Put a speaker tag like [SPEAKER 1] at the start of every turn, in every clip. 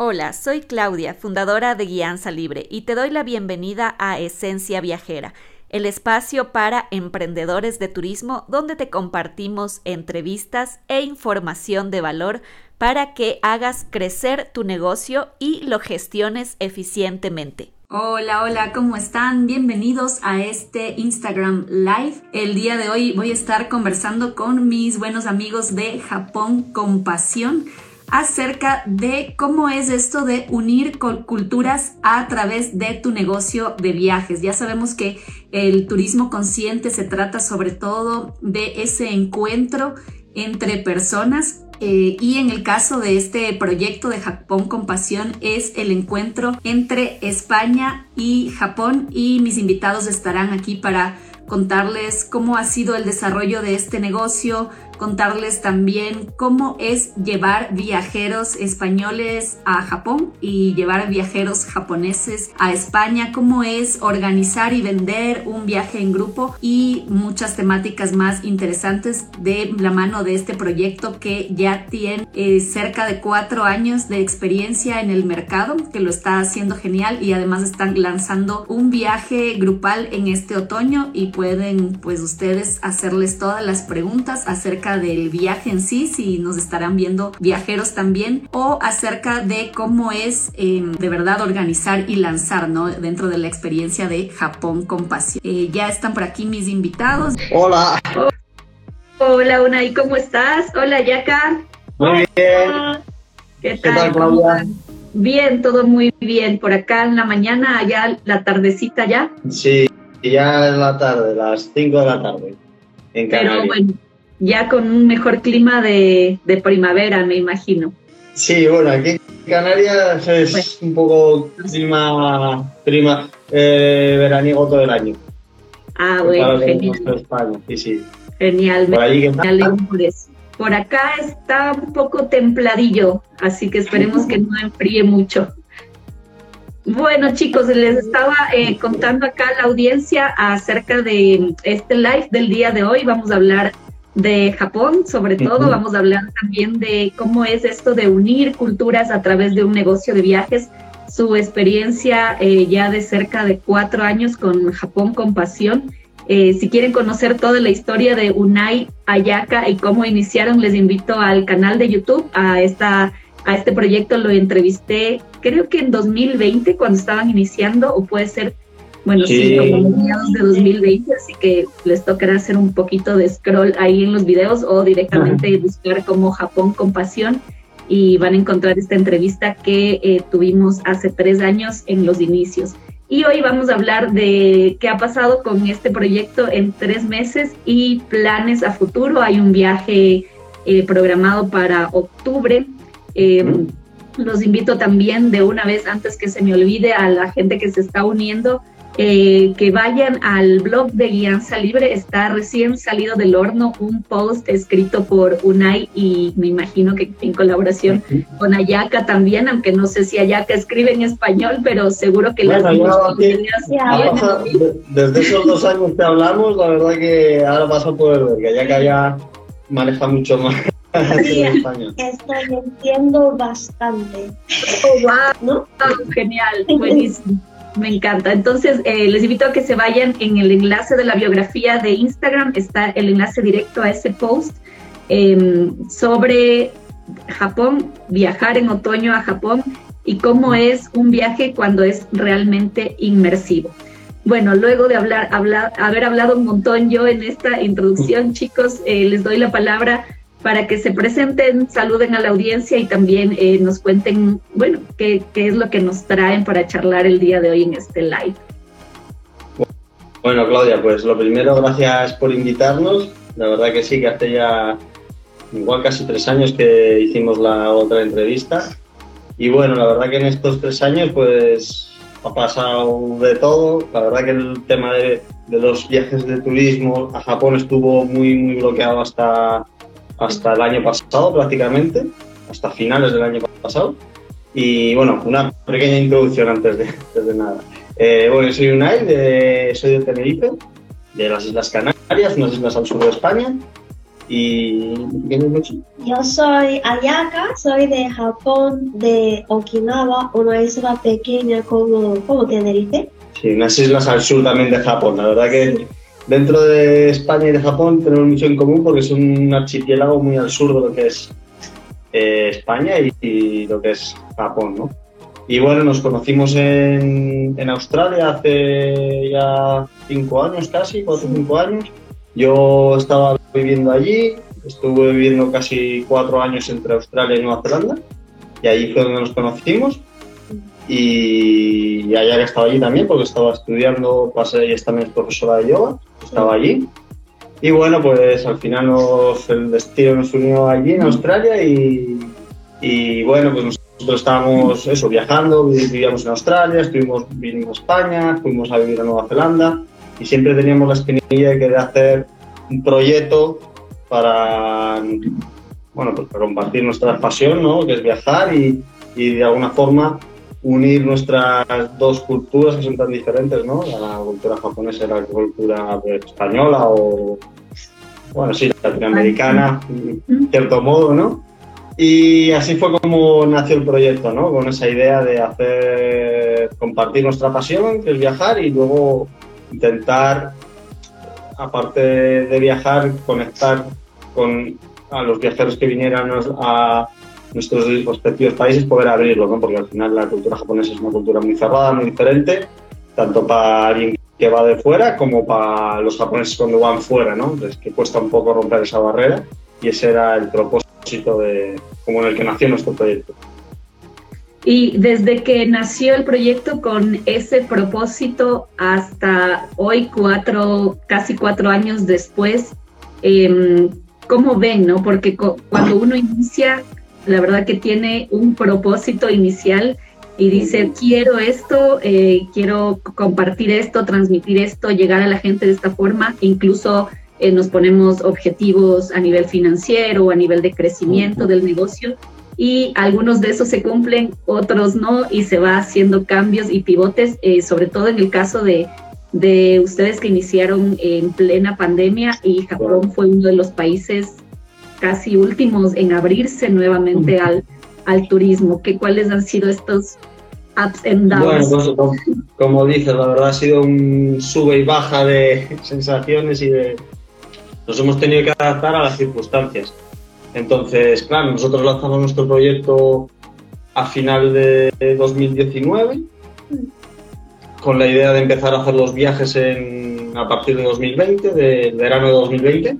[SPEAKER 1] Hola, soy Claudia, fundadora de Guianza Libre, y te doy la bienvenida a Esencia Viajera, el espacio para emprendedores de turismo donde te compartimos entrevistas e información de valor para que hagas crecer tu negocio y lo gestiones eficientemente. Hola, hola, ¿cómo están? Bienvenidos a este Instagram Live. El día de hoy voy a estar conversando con mis buenos amigos de Japón con Pasión acerca de cómo es esto de unir culturas a través de tu negocio de viajes. Ya sabemos que el turismo consciente se trata sobre todo de ese encuentro entre personas eh, y en el caso de este proyecto de Japón con Pasión es el encuentro entre España y Japón y mis invitados estarán aquí para contarles cómo ha sido el desarrollo de este negocio, contarles también cómo es llevar viajeros españoles a Japón y llevar viajeros japoneses a España, cómo es organizar y vender un viaje en grupo y muchas temáticas más interesantes de la mano de este proyecto que ya tiene eh, cerca de cuatro años de experiencia en el mercado, que lo está haciendo genial y además están lanzando un viaje grupal en este otoño y pueden pues ustedes hacerles todas las preguntas acerca del viaje en sí, si nos estarán viendo viajeros también, o acerca de cómo es em, de verdad organizar y lanzar, ¿no? Dentro de la experiencia de Japón con pasión. Eh, ya están por aquí mis invitados.
[SPEAKER 2] Hola.
[SPEAKER 1] hola, Unai, ¿cómo estás? Hola, Yaka.
[SPEAKER 2] Muy bien.
[SPEAKER 1] ¿Qué tal, Claudia? Bien, todo muy bien. Por acá en la mañana, allá la tardecita ya.
[SPEAKER 2] Sí, ya en la tarde, las 5 de la tarde. En Canarias. Pero bueno,
[SPEAKER 1] ya con un mejor clima de, primavera, me imagino.
[SPEAKER 2] Sí, bueno, aquí en Canarias es un poco clima, clima eh, veraniego todo el año.
[SPEAKER 1] Ah, bueno, genial.
[SPEAKER 2] sí, sí.
[SPEAKER 1] Genial, por Por acá está un poco templadillo, así que esperemos que no enfríe mucho. Bueno, chicos, les estaba eh, contando acá a la audiencia acerca de este live del día de hoy. Vamos a hablar de Japón, sobre todo. Vamos a hablar también de cómo es esto de unir culturas a través de un negocio de viajes. Su experiencia eh, ya de cerca de cuatro años con Japón con Pasión. Eh, si quieren conocer toda la historia de Unai Ayaka y cómo iniciaron, les invito al canal de YouTube. A, esta, a este proyecto lo entrevisté, creo que en 2020, cuando estaban iniciando, o puede ser bueno, sí, como mediados de 2020, así que les tocará hacer un poquito de scroll ahí en los videos o directamente buscar como Japón con pasión y van a encontrar esta entrevista que eh, tuvimos hace tres años en los inicios. Y hoy vamos a hablar de qué ha pasado con este proyecto en tres meses y planes a futuro. Hay un viaje eh, programado para octubre. Em, los invito también de una vez, antes que se me olvide, a la gente que se está uniendo, eh, que vayan al blog de Guianza Libre. Está recién salido del horno un post escrito por Unai y me imagino que en colaboración con Ayaka también, aunque no sé si Ayaka escribe en español, pero seguro que las
[SPEAKER 2] Desde esos dos años que hablamos, la verdad que ahora vas a poder ver que Ayaka ya maneja mucho más.
[SPEAKER 3] Sí, estoy entiendo bastante.
[SPEAKER 1] Oh, wow, Genial, buenísimo. Me encanta. Entonces, eh, les invito a que se vayan en el enlace de la biografía de Instagram. Está el enlace directo a ese post em, sobre Japón, viajar en otoño a Japón y cómo es un viaje cuando es realmente inmersivo. Bueno, luego de hablar, hablar haber hablado un montón yo en esta introducción, chicos, eh, les doy la palabra para que se presenten, saluden a la audiencia y también eh, nos cuenten, bueno, qué, qué, es lo que nos traen para charlar el día de hoy en este live.
[SPEAKER 2] Bueno, Claudia, pues lo primero, gracias por invitarnos. La verdad que sí, que hace ya igual casi tres años que hicimos la otra entrevista. Y bueno, la verdad que en estos tres años, pues ha pasado de todo. La verdad que el tema de, de los viajes de turismo a Japón estuvo muy, muy bloqueado hasta hasta el año pasado prácticamente, hasta finales del año pasado. Y bueno, una pequeña introducción antes de, nada. Eh, bueno, soy Unai, de, soy de Tenerife, de las Islas Canarias, unas islas al sur de España. ¿Y?
[SPEAKER 3] Yo soy Ayaka, soy de Japón, de Okinawa, una isla pequeña como, como Tenerife.
[SPEAKER 2] Sí, unas islas al sur también de Japón. La verdad que dentro de España y de Japón tenemos mucho en común porque es un archipiélago muy al sur de lo que es eh, España y, lo que es Japón, ¿no? Y bueno, nos conocimos en, en Australia hace ya cinco años casi, cuatro o cinco años. Yo estaba viviendo allí, estuve viviendo casi cuatro años entre Australia y Nueva Zelanda y ahí fue donde nos conocimos y, allá que estaba allí también porque estaba estudiando, pasé y también profesora de yoga, estaba allí y bueno, pues al final nos, el destino nos unió allí en Australia y, y bueno, pues nosotros estábamos eso, viajando, vivíamos en Australia, estuvimos vinimos a España, fuimos a vivir a Nueva Zelanda y siempre teníamos la espinilla de querer hacer un proyecto para, bueno, pues para compartir nuestra pasión, ¿no? que es viajar y, y de alguna forma unir nuestras dos culturas que son tan diferentes, ¿no? La cultura japonesa y la cultura española o, bueno, sí, latinoamericana, en cierto modo, ¿no? Y así fue como nació el proyecto, ¿no? Con esa idea de hacer, compartir nuestra pasión, que es viajar, y luego intentar, aparte de viajar, conectar con a los viajeros que vinieran a, nuestros respectivos países poder abrirlo, ¿no? porque al final la cultura japonesa es una cultura muy cerrada, muy diferente, tanto para alguien que va de fuera como para los japoneses cuando van fuera, ¿no? Es que cuesta un poco romper esa barrera y ese era el propósito de, como en el que nació nuestro proyecto.
[SPEAKER 1] Y desde que nació el proyecto con ese propósito hasta hoy, cuatro, casi cuatro años después, eh, ¿cómo ven, no? Porque cuando uno inicia la verdad que tiene un propósito inicial y dice, quiero esto, eh, quiero compartir esto, transmitir esto, llegar a la gente de esta forma, incluso eh, nos ponemos objetivos a nivel financiero a nivel de crecimiento del negocio y algunos de esos se cumplen, otros no, y se va haciendo cambios y pivotes, eh, sobre todo en el caso de, de ustedes que iniciaron en plena pandemia y Japón fue uno de los países casi últimos en abrirse nuevamente al, al turismo. ¿Qué, ¿Cuáles han sido estos ups and downs?
[SPEAKER 2] Bueno, pues, como, dices, la verdad ha sido un sube y baja de sensaciones y de... Nos hemos tenido que adaptar a las circunstancias. Entonces, claro, nosotros lanzamos nuestro proyecto a final de 2019 con la idea de empezar a hacer los viajes en, a partir de 2020, del verano de 2020.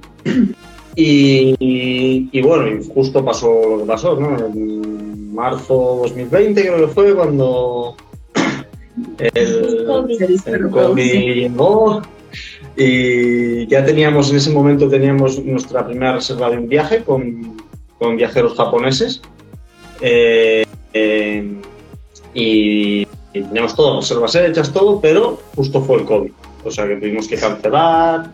[SPEAKER 2] Y, bueno, justo pasó lo que pasó, ¿no? En marzo 2020 creo que fue cuando el, COVID llegó y ya teníamos, en ese momento teníamos nuestra primera reserva de un viaje con, con viajeros japoneses eh, eh, y, teníamos todas las reservas hechas, todo, pero justo fue el COVID. O sea que tuvimos que cancelar.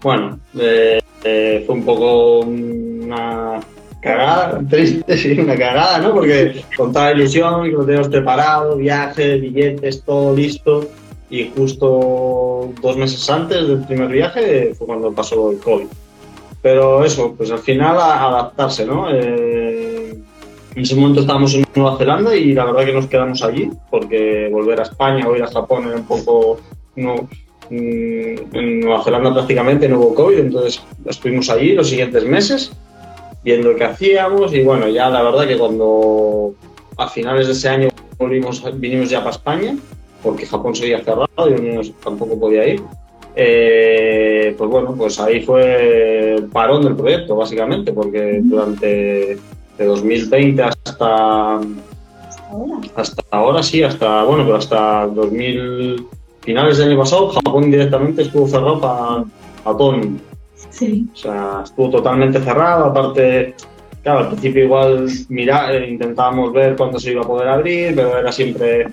[SPEAKER 2] Bueno, eh, eh, fue un poco una cagada, triste, sí, una cagada, ¿no? Porque con toda la ilusión, lo teníamos preparado, viajes, billetes, todo listo. Y justo dos meses antes del primer viaje fue cuando pasó el COVID. Pero eso, pues al final a adaptarse, ¿no? Eh, en ese momento estábamos en Nueva Zelanda y la verdad que nos quedamos allí, porque volver a España o ir a Japón era un poco no, en Nueva Zelanda prácticamente no hubo COVID, entonces estuvimos allí los siguientes meses viendo qué hacíamos y bueno, ya la verdad que cuando a finales de ese año volvimos, vinimos ya para España, porque Japón seguía cerrado y tampoco podía ir, eh, pues bueno, pues ahí fue el parón del proyecto básicamente, porque durante de 2020 hasta hasta ahora. sí, hasta bueno, pero hasta 2000 finales del año pasado, Japón directamente estuvo cerrado para, para
[SPEAKER 1] Sí.
[SPEAKER 2] O sea, estuvo totalmente cerrado. Aparte, claro, al principio igual mira, eh, intentábamos ver cuándo se iba a poder abrir, pero era siempre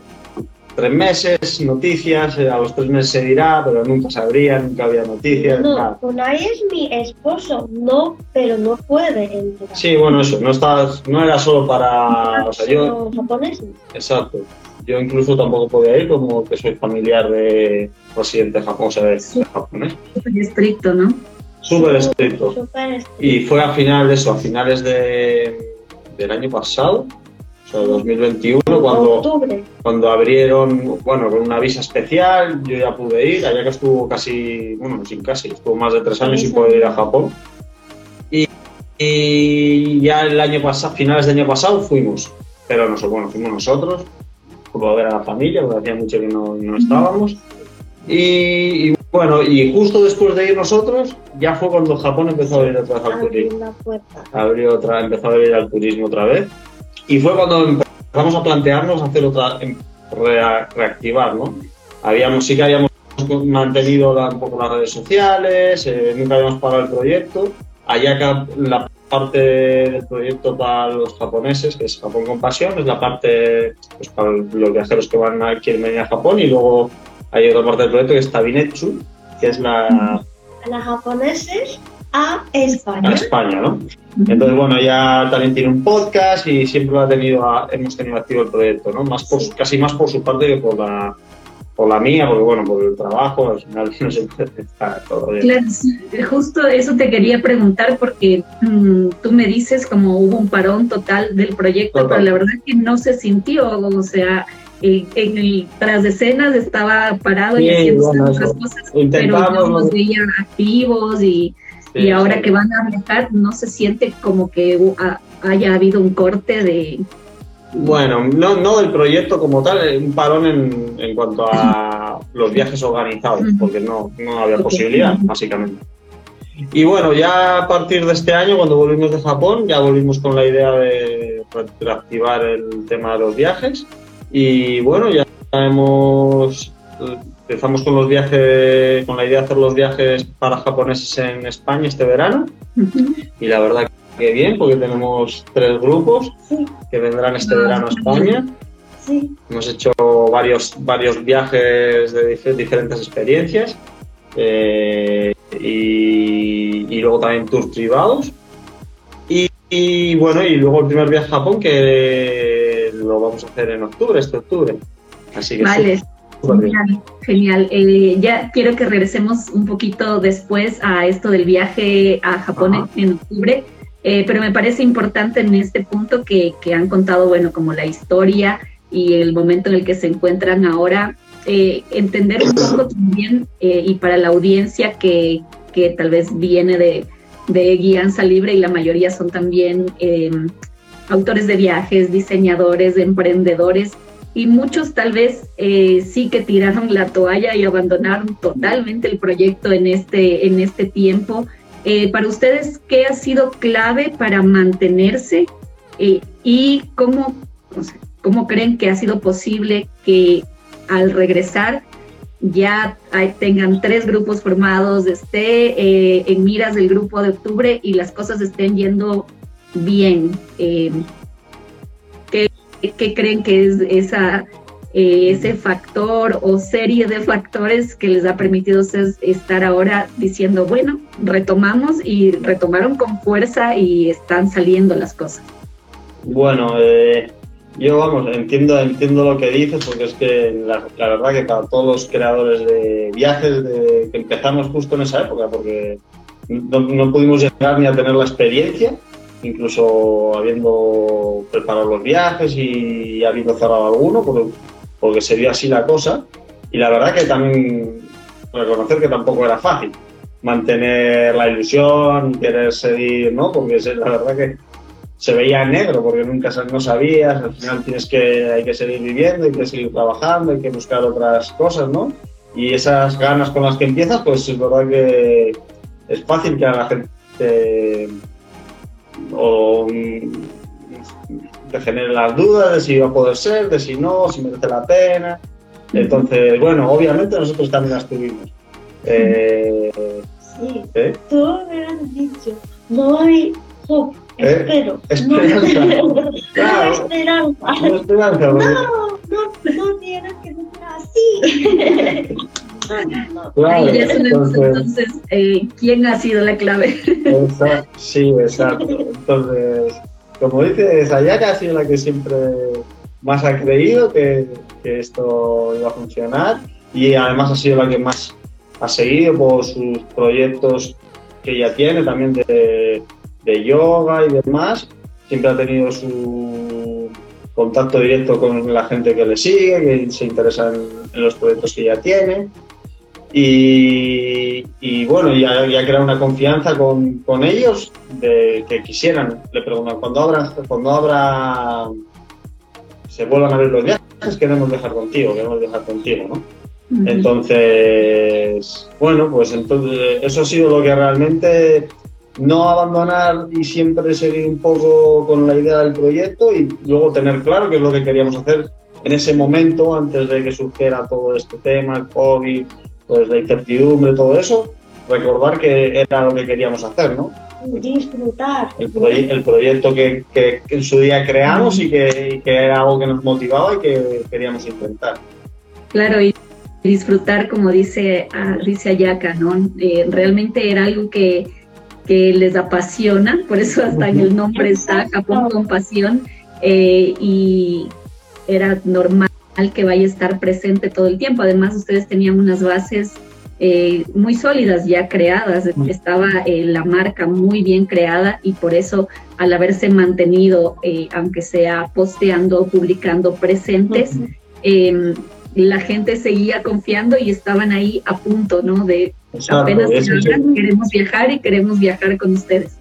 [SPEAKER 2] tres meses, noticias, eh, a los tres meses se dirá, pero nunca se abría, nunca había noticias.
[SPEAKER 3] No, ahí es mi esposo, no, pero no puede entrar.
[SPEAKER 2] Sí, bueno, eso, no, estás, no era solo para...
[SPEAKER 3] o sea, yo, japoneses.
[SPEAKER 2] Exacto. Yo incluso tampoco podía ir, como que soy familiar de residente japonés.
[SPEAKER 1] Muy estricto, ¿no?
[SPEAKER 2] súper estricto.
[SPEAKER 3] Súper estricto.
[SPEAKER 2] Y fue a finales eso, a finales de, del año pasado, o sea, 2021, cuando,
[SPEAKER 3] Octubre.
[SPEAKER 2] cuando abrieron, bueno, con una visa especial, yo ya pude ir, allá que estuvo casi, bueno, no sin casi, estuvo más de tres años sin poder ir a Japón. Y, y ya el año pasado, finales del año pasado fuimos, pero nosotros, bueno, fuimos nosotros, por ver a la familia, porque hacía mucho que no, no estábamos. Y, y bueno, y justo después de ir nosotros, ya fue cuando Japón empezó a abrir otra vez al turismo. Abrió otra, empezó a abrir al turismo otra vez. Y fue cuando empezamos a plantearnos hacer otra, em- rea- reactivar, ¿no? Habíamos, sí que habíamos mantenido la- un poco las redes sociales, eh, nunca habíamos parado el proyecto. Allá la parte del proyecto para los japoneses, que es Japón con Pasión, es la parte pues, para los viajeros que van a, quieren venir a Japón y luego hay otra parte del proyecto que es Tabinetsu, que es la,
[SPEAKER 3] A los japoneses a España.
[SPEAKER 2] a España, ¿no? Entonces, bueno, ya también tiene un podcast y siempre ha tenido, hemos tenido activo el proyecto, ¿no? Más por. Casi más por su parte que por la, por la mía, porque bueno, por el trabajo, al final no se puede estar todo bien.
[SPEAKER 1] Claro, justo eso te quería preguntar porque mm, tú me dices como hubo un parón total del proyecto,
[SPEAKER 2] Total.
[SPEAKER 1] pero la verdad que no se sintió, o sea, eh, en el tras escenas estaba parado y haciendo
[SPEAKER 2] bueno,
[SPEAKER 1] otras
[SPEAKER 2] eso.
[SPEAKER 1] cosas, pero
[SPEAKER 2] Intentamos,
[SPEAKER 1] yo los
[SPEAKER 2] ¿no?
[SPEAKER 1] veía activos y,
[SPEAKER 2] Sí,
[SPEAKER 1] y ahora
[SPEAKER 2] sí.
[SPEAKER 1] que van a viajar no se siente como que haya habido un corte de...
[SPEAKER 2] Bueno, no, no del proyecto como tal, eh, un parón en, en cuanto a los viajes organizados, porque no, no había posibilidad, básicamente. Y bueno, ya a partir de este año, cuando volvimos de Japón, ya volvimos con la idea de re- reactivar el tema de los viajes. Y bueno, ya hemos empezamos con los viajes, con la idea de hacer los viajes para japoneses en España este verano. Y la verdad que bien, porque tenemos tres grupos
[SPEAKER 3] Sí,
[SPEAKER 2] que vendrán este verano a España.
[SPEAKER 3] sí.
[SPEAKER 2] Hemos hecho varios, varios viajes de dif- diferentes experiencias eh, y, y luego también tours privados. Y, y bueno, y luego el primer viaje a Japón que lo vamos a hacer en octubre, este octubre. Así que
[SPEAKER 1] Vale. Genial, genial. Eh, ya quiero que regresemos un poquito después a esto del viaje a Japón
[SPEAKER 2] Ajá.
[SPEAKER 1] en octubre, eh, pero me parece importante en este punto que, que han contado, bueno, como la historia y el momento en el que se encuentran ahora, eh, entender un poco también eh, y para la audiencia que, que tal vez viene de, de guianza libre y la mayoría son también eh, autores de viajes, diseñadores, emprendedores y muchos tal vez eh, sí que tiraron la toalla y abandonaron totalmente el proyecto en este, en este tiempo. Eh, para ustedes, ¿qué ha sido clave para mantenerse Eh, y cómo, cómo creen que ha sido posible que al regresar ya tengan tres grupos formados, esté eh, en miras del grupo de octubre y las cosas estén yendo bien? ¿qué, qué creen que es esa, eh, ese factor o serie de factores que les ha permitido ses- estar ahora diciendo, bueno, retomamos y retomaron con fuerza y están saliendo las cosas?
[SPEAKER 2] Bueno, eh, yo vamos, entiendo, entiendo lo que dices porque es que la, la verdad que para todos los creadores de viajes de, que empezamos justo en esa época, porque no, no pudimos llegar ni a tener la experiencia, incluso habiendo preparado los viajes y habiendo cerrado alguno, porque, porque se vio así la cosa. Y la verdad que también reconocer que tampoco era fácil mantener la ilusión, querer seguir, ¿no? Porque la verdad que se veía negro porque nunca no sabías, al final tienes que, hay que seguir viviendo, hay que seguir trabajando, hay que buscar otras cosas, ¿no? Y esas ganas con las que empiezas, pues es verdad que es fácil que a la gente o te genere las dudas de si va a poder ser, de si no, si merece la pena. Entonces, bueno, obviamente nosotros también las tuvimos. Eh,
[SPEAKER 3] Sí,
[SPEAKER 2] ¿eh?
[SPEAKER 3] tú me has dicho, no hay hope,
[SPEAKER 2] Eh,
[SPEAKER 3] espero.
[SPEAKER 2] esperanza.
[SPEAKER 3] No,
[SPEAKER 2] Claro.
[SPEAKER 3] no esperanza.
[SPEAKER 2] No esperanza,
[SPEAKER 3] No, no, no tienes que ser así. No, no, no.
[SPEAKER 2] claro,
[SPEAKER 1] Ahí ya sabemos
[SPEAKER 2] entonces-
[SPEAKER 1] entonces eh, quién ha sido la clave.
[SPEAKER 2] Exacto, sí, exacto. Entonces, como dices, Ayaka ha sido la que siempre más ha creído que, esto iba a funcionar y además ha sido la que más ha seguido por sus proyectos que ya tiene, también de, yoga y demás. Siempre ha tenido su contacto directo con la gente que le sigue, que se interesa en, los proyectos que ya tiene. Y, y bueno, ya, ya crea una confianza con, con, ellos de que quisieran. Le preguntan, cuando habrá, cuando habrá se vuelvan a ver los viajes, queremos dejar contigo, queremos dejar contigo, ¿no? Entonces, bueno, pues entonces eso ha sido lo que realmente no abandonar y siempre seguir un poco con la idea del proyecto y luego tener claro qué es lo que queríamos hacer en ese momento antes de que surgiera todo este tema, el COVID, pues la incertidumbre, todo eso, recordar que era lo que queríamos hacer, ¿no?
[SPEAKER 3] Disfrutar.
[SPEAKER 2] El, el proyecto que, que, en su día creamos y que, que, era algo que nos motivaba y que queríamos intentar.
[SPEAKER 1] Claro, y disfrutar, como dice, ah, dice Ayaka, ¿no? Eh, realmente era algo que, que, les apasiona, por eso hasta en el nombre está Japón con pasión, eh, y era normal que vaya a estar presente todo el tiempo. Además, ustedes tenían unas bases eh, muy sólidas ya creadas, estaba la marca muy bien creada y por eso al haberse mantenido, aunque sea posteando, publicando presentes, la gente seguía confiando y estaban ahí a punto, ¿no? De apenas queremos viajar y queremos viajar con ustedes.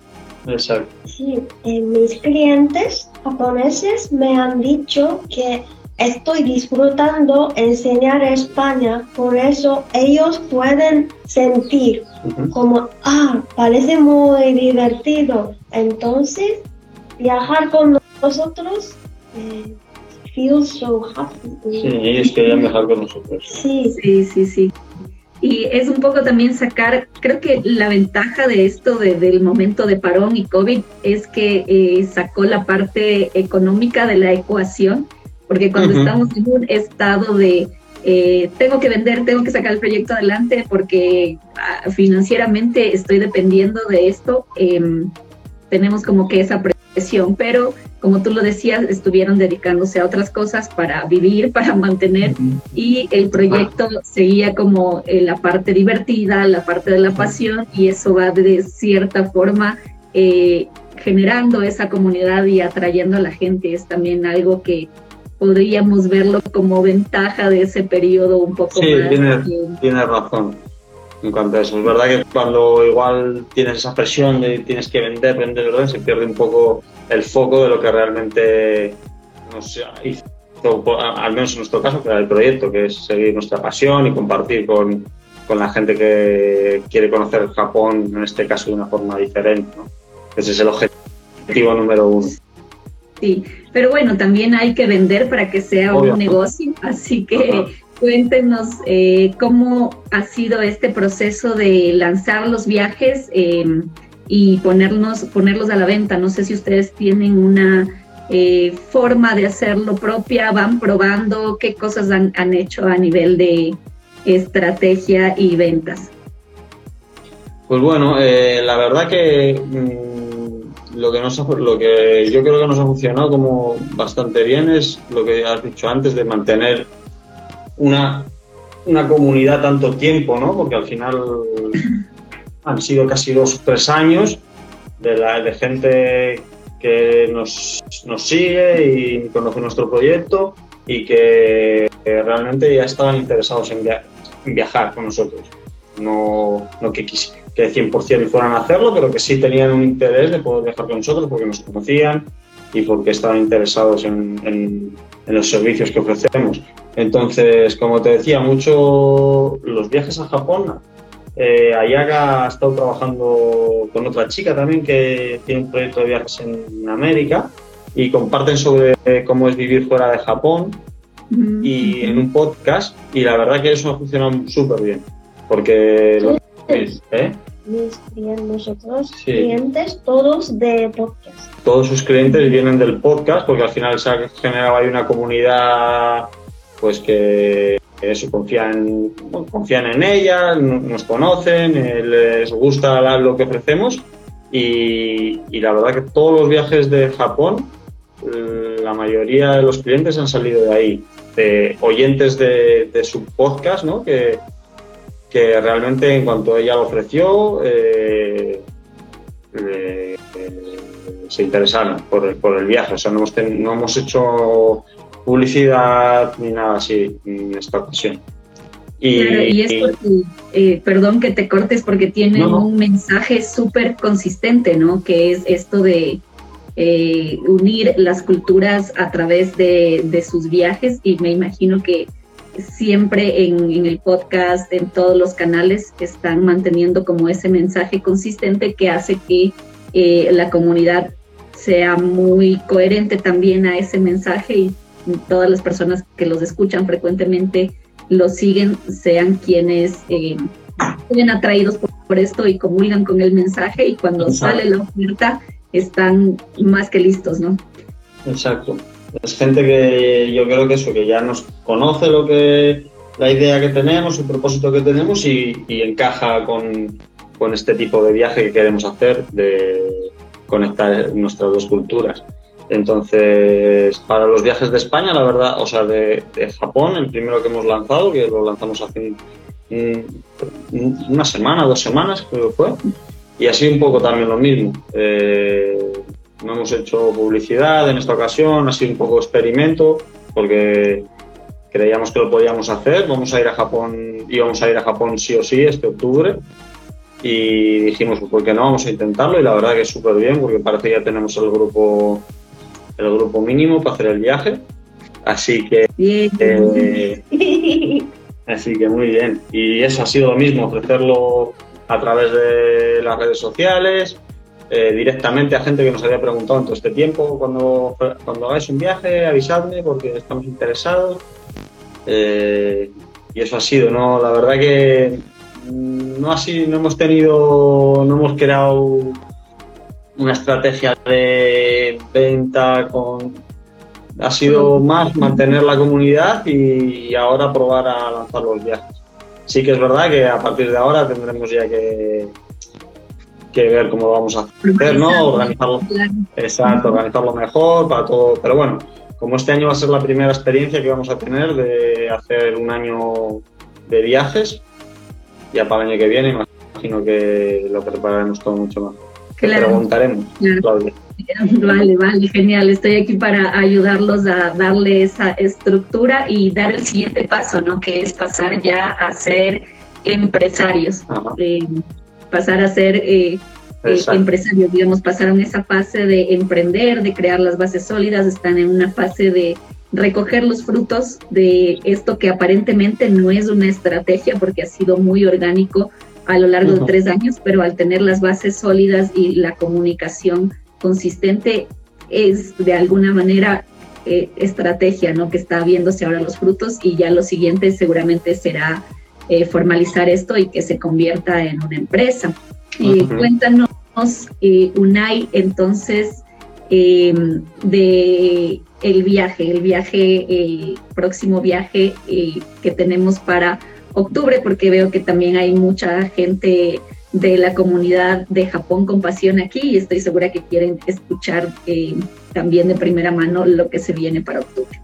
[SPEAKER 2] Exacto.
[SPEAKER 3] Sí, eh, mis clientes japoneses me han dicho que estoy disfrutando enseñar España, por eso ellos pueden sentir como, ah, parece muy divertido. Entonces, viajar con nosotros eh, feel so happy.
[SPEAKER 2] Sí, ellos querían viajar con nosotros.
[SPEAKER 1] Sí, sí, sí, sí. Y es un poco también sacar, creo que la ventaja de esto, de, del momento de parón y COVID, es que eh, sacó la parte económica de la ecuación, porque cuando estamos en un estado de eh, tengo que vender, tengo que sacar el proyecto adelante porque ah, financieramente estoy dependiendo de esto, em, tenemos como que esa presión, pero como tú lo decías, estuvieron dedicándose a otras cosas para vivir, para mantener, y el proyecto seguía como eh, la parte divertida, la parte de la pasión, y eso va de cierta forma eh, generando esa comunidad y atrayendo a la gente. Es también algo que podríamos verlo como ventaja de ese periodo un poco
[SPEAKER 2] sí, más. Sí, tienes razón en cuanto a eso. Es verdad que cuando igual tienes esa presión de tienes que vender, vender, ¿verdad? se pierde un poco el foco de lo que realmente nos hizo, al menos en nuestro caso, que era el proyecto, que es seguir nuestra pasión y compartir con, con la gente que quiere conocer Japón, en este caso de una forma diferente. ¿no? Ese es el objetivo número uno.
[SPEAKER 1] Sí, pero bueno, también hay que vender para que sea un negocio, así que cuéntenos eh, cómo ha sido este proceso de lanzar los viajes em, y ponernos, ponerlos a la venta. No sé si ustedes tienen una eh, forma de hacerlo propia, van probando qué cosas han, hecho a nivel de estrategia y ventas.
[SPEAKER 2] Pues bueno, eh, la verdad que mm, lo que, nos lo que yo creo que nos ha funcionado como bastante bien es lo que has dicho antes de mantener una, una comunidad tanto tiempo, ¿no? Porque al final han sido casi dos o tres años de, la, de gente que nos, nos, sigue y conoce nuestro proyecto y que, realmente ya estaban interesados en, viajar con nosotros. No, no que, que 100% fueran a hacerlo, pero que sí tenían un interés de poder viajar con nosotros porque nos conocían y porque estaban interesados en, en, en los servicios que ofrecemos. Entonces, como te decía, mucho los viajes a Japón. Eh, Ayaga ha estado trabajando con otra chica también que tiene un proyecto de viajes en América y comparten sobre cómo es vivir fuera de Japón mm. y en un podcast y la verdad que eso ha funcionado súper bien porque
[SPEAKER 3] ¿eh? mis clientes, nosotros clientes todos de podcast
[SPEAKER 2] todos sus clientes vienen del podcast porque al final se ha generado ahí una comunidad pues que eso, confían, confían en ella, nos conocen, les gusta lo que ofrecemos y, la verdad que todos los viajes de Japón, la mayoría de los clientes han salido de ahí, de oyentes de, su podcast, ¿no? que, que realmente en cuanto ella lo ofreció, eh, se interesaron por el, por el viaje. O sea, no hemos, no hemos hecho publicidad ni nada así en esta ocasión.
[SPEAKER 1] Y, claro, y es porque, eh, perdón que te cortes, porque tiene un mensaje súper consistente, ¿no? Que es esto de eh, unir las culturas a través de, de, sus viajes y me imagino que siempre en, en, el podcast, en todos los canales, están manteniendo como ese mensaje consistente que hace que eh, la comunidad sea muy coherente también a ese mensaje y todas las personas que los escuchan frecuentemente lo siguen, sean quienes eh, atraídos por, esto y comulgan con el mensaje y cuando sale la oferta están más que listos, ¿no?
[SPEAKER 2] Exacto. Es gente que yo creo que eso, que ya nos conoce lo que la idea que tenemos, el propósito que tenemos y, encaja con, con, este tipo de viaje que queremos hacer, de conectar nuestras dos culturas. Entonces, para los viajes de España, la verdad, o sea, de, Japón, el primero que hemos lanzado, que lo lanzamos hace una semana, dos semanas, creo que fue, y así un poco también lo mismo. Eh, no hemos hecho publicidad en esta ocasión, ha sido un poco experimento, porque creíamos que lo podíamos hacer. Vamos a ir a Japón, íbamos a ir a Japón sí o sí este octubre. Y dijimos, pues, ¿por qué no? Vamos a intentarlo. Y la verdad que es súper bien, porque parece que ya tenemos el grupo el grupo mínimo para hacer el viaje. Así que, eh, así que muy bien. Y eso ha sido lo mismo, ofrecerlo a través de las redes sociales, eh, directamente a gente que nos había preguntado en todo este tiempo, cuando, cuando hagáis un viaje, avisadme porque estamos interesados. Eh, y eso ha sido, ¿no? La verdad que no, así, no hemos tenido, no hemos creado una estrategia de venta con ha sido más mantener la comunidad y ahora probar a lanzar los viajes. Sí que es verdad que a partir de ahora tendremos ya que, que ver cómo lo vamos a hacer, ¿no? Organizarlo, exacto, organizarlo mejor para todo. Pero bueno, como este año va a ser la primera experiencia que vamos a tener de hacer un año de viajes, ya para el año que viene imagino que lo prepararemos todo mucho más. Claro. Preguntaremos,
[SPEAKER 1] Vale, vale, genial. Estoy aquí para ayudarlos a darle esa estructura y dar el siguiente paso, ¿no? Que es pasar ya a ser empresarios, eh, pasar a ser eh, eh, empresarios, digamos, pasaron esa fase de emprender, de crear las bases sólidas, están en una fase de recoger los frutos de esto que aparentemente no es una estrategia porque ha sido muy orgánico a lo largo de tres años, pero al tener las bases sólidas y la comunicación consistente es de alguna manera eh, estrategia, ¿no? Que está viéndose ahora los frutos y ya lo siguiente seguramente será eh, formalizar esto y que se convierta en una empresa. y cuéntanos, eh, Unai, entonces, em, de el viaje, el viaje, el próximo viaje que tenemos para octubre, porque veo que también hay mucha gente de la comunidad de Japón con pasión aquí y estoy segura que quieren escuchar eh, también de primera mano lo que se viene para octubre.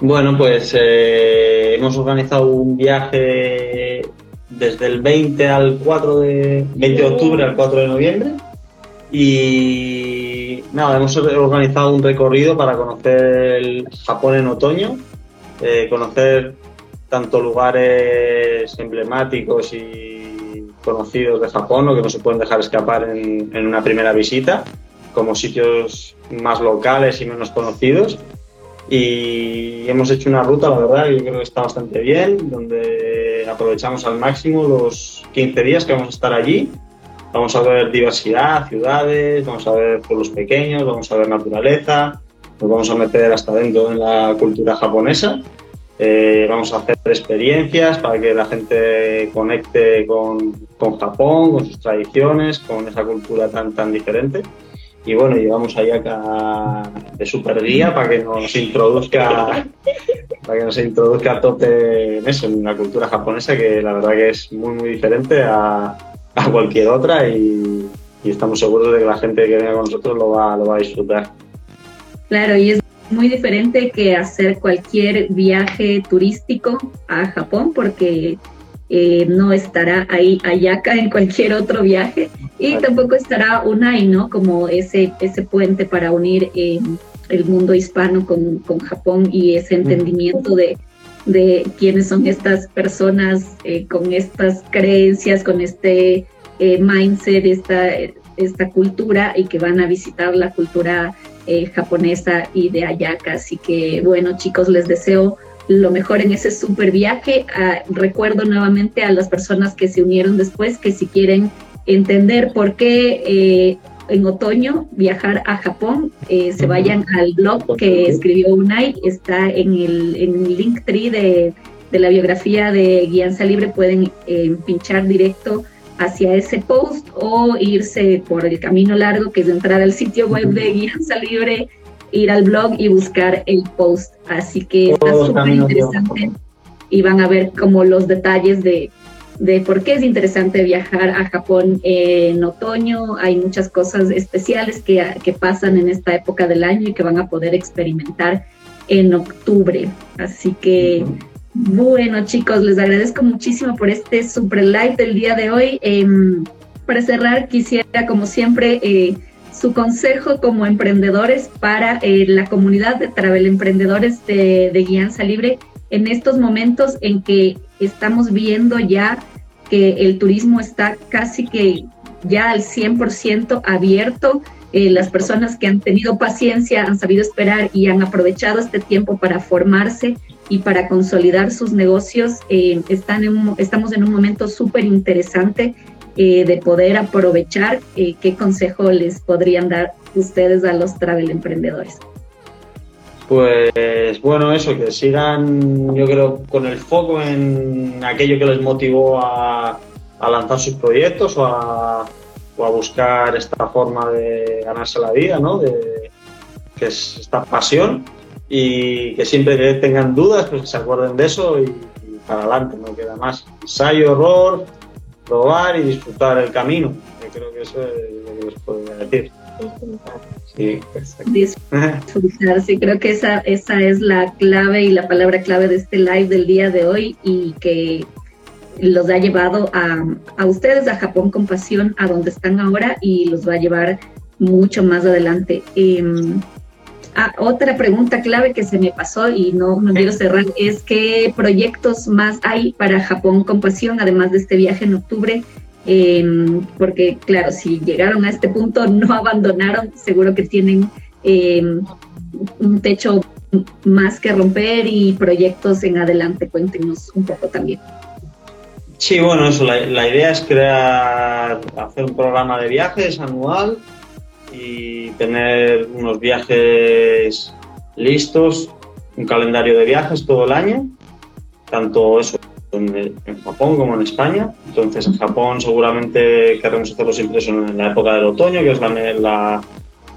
[SPEAKER 2] Bueno, pues eh, hemos organizado un viaje desde el 20 al 4 de 20 de octubre al 4 de noviembre y nada, hemos organizado un recorrido para conocer el Japón en otoño, eh, conocer tanto lugares emblemáticos y conocidos de Japón o que no se pueden dejar escapar en, una primera visita, como sitios más locales y menos conocidos. Y hemos hecho una ruta, la verdad, yo creo que está bastante bien, donde aprovechamos al máximo los 15 días que vamos a estar allí. Vamos a ver diversidad, ciudades, vamos a ver pueblos pequeños, vamos a ver naturaleza, nos vamos a meter hasta dentro en la cultura japonesa eh, vamos a hacer experiencias para que la gente conecte con, con, Japón, con sus tradiciones, con esa cultura tan, tan diferente. Y bueno, llevamos ahí acá de super guía para que nos introduzca para que nos introduzca a tope en eso, en la cultura japonesa, que la verdad que es muy muy diferente a, a cualquier otra y, y, estamos seguros de que la gente que venga con nosotros lo va, lo va a disfrutar.
[SPEAKER 1] Claro, y es muy diferente que hacer cualquier viaje turístico a Japón porque eh, no estará ahí Ayaka en cualquier otro viaje y tampoco estará Unai, ¿no? Como ese, ese puente para unir eh, el mundo hispano con, con, Japón y ese entendimiento de, de quiénes son estas personas eh, con estas creencias, con este mindset, esta, esta cultura y que van a visitar la cultura japonesa y de Ayaka. Así que bueno chicos, les deseo lo mejor en ese super viaje. Ah, recuerdo nuevamente a las personas que se unieron después que si quieren entender por qué eh, en otoño viajar a Japón, eh, se vayan al blog que escribió Unai, está en el, en el link tree de, de, la biografía de Guianza Libre, pueden eh, pinchar directo hacia ese post o irse por el camino largo que es entrar al sitio web de Guianza Libre ir al blog y buscar el post. Así que está súper interesante y van a ver como los detalles de, de por qué es interesante viajar a Japón en otoño. Hay muchas cosas especiales que, que pasan en esta época del año y que van a poder experimentar en octubre. Así que, bueno chicos, les agradezco muchísimo por este super live del día de hoy. Em, para cerrar, quisiera, como siempre, eh, su consejo como emprendedores para eh, la comunidad de Travel Emprendedores de, de Guianza Libre en estos momentos en que estamos viendo ya que el turismo está casi que ya al 100% abierto. Eh, las personas que han tenido paciencia, han sabido esperar y han aprovechado este tiempo para formarse y para consolidar sus negocios, eh, están en, estamos en un momento súper interesante eh, de poder aprovechar, eh, ¿qué consejo les podrían dar ustedes a los travel emprendedores?
[SPEAKER 2] Pues bueno, eso, que sigan, yo creo, con el foco en aquello que les motivó a, lanzar sus proyectos o a, buscar esta forma de ganarse la vida, ¿no? De, que es esta pasión y que siempre que tengan dudas, pues se acuerden de eso y, y para adelante, no queda más. Ensayo, error, probar y disfrutar el camino. Yo creo que eso es lo que les podría decir.
[SPEAKER 1] Sí, Disfrutar, sí, creo que esa, esa es la clave y la palabra clave de este live del día de hoy y que los ha llevado a, a ustedes a Japón con pasión, a donde están ahora y los va a llevar mucho más adelante. Em, Ah, otra pregunta clave que se me pasó y no, no quiero cerrar es qué proyectos más hay para Japón con pasión, además de este viaje en octubre, em, porque claro, si llegaron a este punto, no abandonaron, seguro que tienen em, un techo más que romper y proyectos en adelante. Cuéntenos un poco también.
[SPEAKER 2] Sí, bueno, eso, la, la idea es crear, hacer un programa de viajes anual y tener unos viajes listos, un calendario de viajes todo el año, tanto eso en, Japón como en España. Entonces en Japón seguramente queremos hacerlo siempre en la época del otoño, que es la,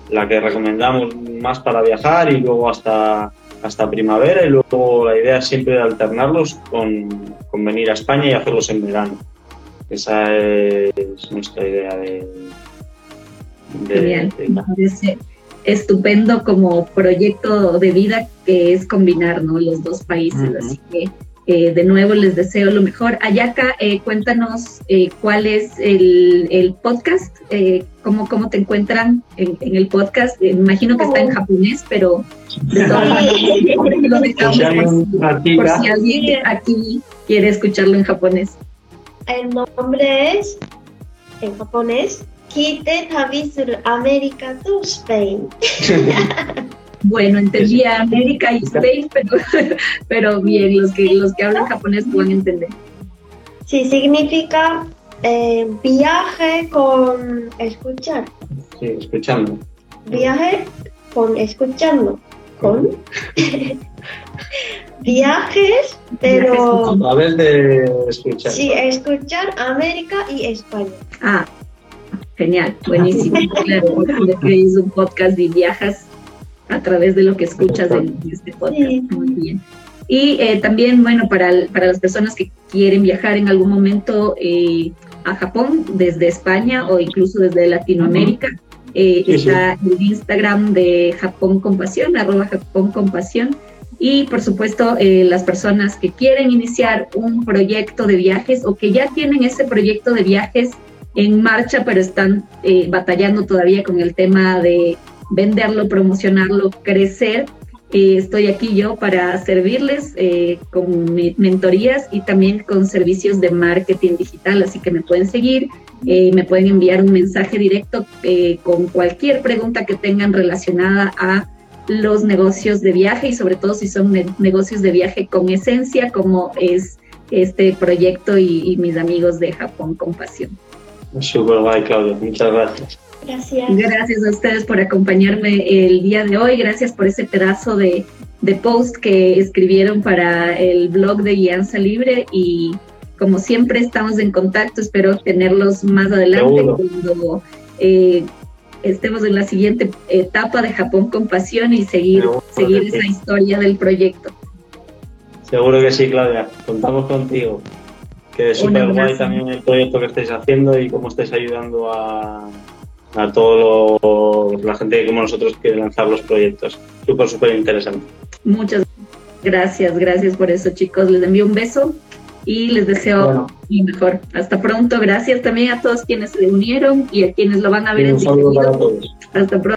[SPEAKER 2] la, que recomendamos más para viajar y luego hasta, hasta primavera y luego la idea es siempre alternarlos con, con venir a España y hacerlos en verano. Esa es nuestra idea de,
[SPEAKER 1] Genial, me parece estupendo como proyecto de vida que es combinar ¿no? los dos países. Así que eh, de nuevo les deseo lo mejor. Ayaka, eh, cuéntanos eh, cuál es el, el podcast, cómo, cómo te encuentran en, en el podcast. me imagino que está en japonés, pero de todas lo dejamos por si alguien aquí quiere escucharlo en japonés.
[SPEAKER 3] El nombre es en japonés Kite América to Spain.
[SPEAKER 1] Bueno, entendía América y Spain, pero, pero bien, los que, los que hablan japonés pueden entender.
[SPEAKER 3] Sí, significa eh, viaje con escuchar.
[SPEAKER 2] Sí, escuchando.
[SPEAKER 3] Viaje con escuchando. Con viajes, pero...
[SPEAKER 2] A través de escuchar.
[SPEAKER 3] Sí, escuchar América y España.
[SPEAKER 1] Ah, Genial, buenísimo. claro, porque es un podcast y viajas a través de lo que escuchas en este podcast. Muy bien. Y eh, también, bueno, para, para las personas que quieren viajar en algún momento eh, a Japón, desde España o incluso desde Latinoamérica, eh, está el Instagram de Japón Compasión, arroba Japón Compasión, y por supuesto eh, las personas que quieren iniciar un proyecto de viajes o que ya tienen ese proyecto de viajes en marcha, pero están eh, batallando todavía con el tema de venderlo, promocionarlo, crecer. Eh, estoy aquí yo para servirles con mentorías y también con servicios de marketing digital, así que me pueden seguir, me pueden enviar un mensaje directo con cualquier pregunta que tengan relacionada a los negocios de viaje y sobre todo si son negocios de viaje con esencia como es este proyecto y, mis amigos de Japón con pasión.
[SPEAKER 2] Super guay, Claudio. Muchas gracias.
[SPEAKER 3] Gracias.
[SPEAKER 1] Gracias a ustedes por acompañarme el día de hoy. Gracias por ese pedazo de, de post que escribieron para el blog de Guianza Libre y como siempre estamos en contacto. Espero tenerlos más adelante cuando eh, estemos en la siguiente etapa de Japón con pasión y seguir, seguir esa historia del proyecto.
[SPEAKER 2] Seguro que sí, Claudia. Contamos contigo. Que es súper guay también el proyecto que estáis haciendo y cómo estáis ayudando a, a toda la gente como nosotros quiere lanzar los proyectos. Súper, súper interesante.
[SPEAKER 1] Muchas gracias, gracias por eso, chicos. Les envío un beso y les deseo lo mejor. Hasta pronto. Gracias también a todos quienes se unieron y a quienes lo van a ver en
[SPEAKER 2] diferido.
[SPEAKER 1] Hasta pronto.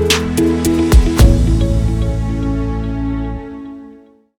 [SPEAKER 4] you.